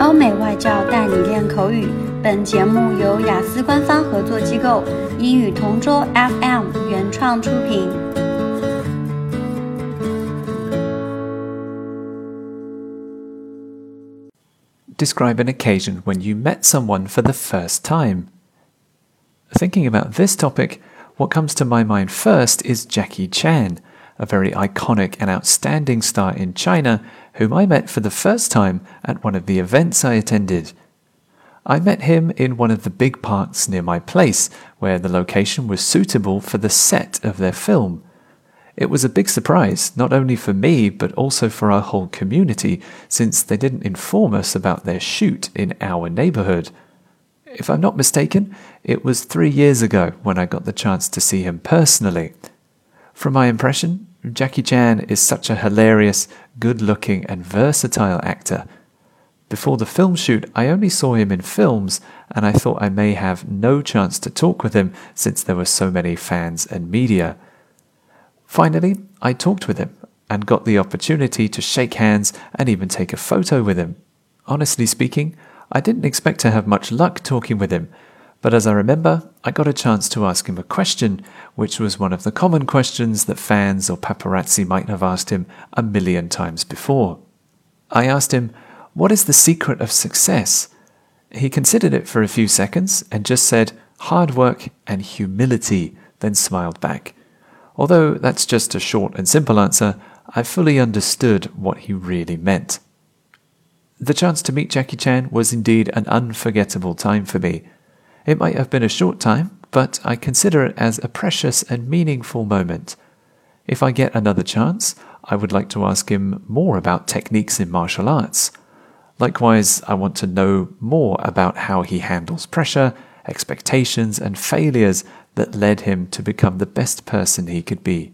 欧美外教带你练口语。本节目由雅思官方合作机构英语同桌 FM 原创出品。Describe an occasion when you met someone for the first time. Thinking about this topic, what comes to my mind first is Jackie Chan, a very iconic and outstanding star in China whom I met for the first time at one of the events I attended. I met him in one of the big parks near my place, where the location was suitable for the set of their film. It was a big surprise, not only for me, but also for our whole community, since they didn't inform us about their shoot in our neighborhood. If I'm not mistaken, it was three years ago when I got the chance to see him personally. From my impression, Jackie Chan is such a hilarious, good looking, and versatile actor. Before the film shoot, I only saw him in films, and I thought I may have no chance to talk with him since there were so many fans and media. Finally, I talked with him and got the opportunity to shake hands and even take a photo with him. Honestly speaking, I didn't expect to have much luck talking with him, but as I remember, I got a chance to ask him a question, which was one of the common questions that fans or paparazzi might have asked him a million times before. I asked him, What is the secret of success? He considered it for a few seconds and just said, Hard work and humility, then smiled back. Although that's just a short and simple answer, I fully understood what he really meant. The chance to meet Jackie Chan was indeed an unforgettable time for me. It might have been a short time, but I consider it as a precious and meaningful moment. If I get another chance, I would like to ask him more about techniques in martial arts. Likewise, I want to know more about how he handles pressure, expectations, and failures that led him to become the best person he could be.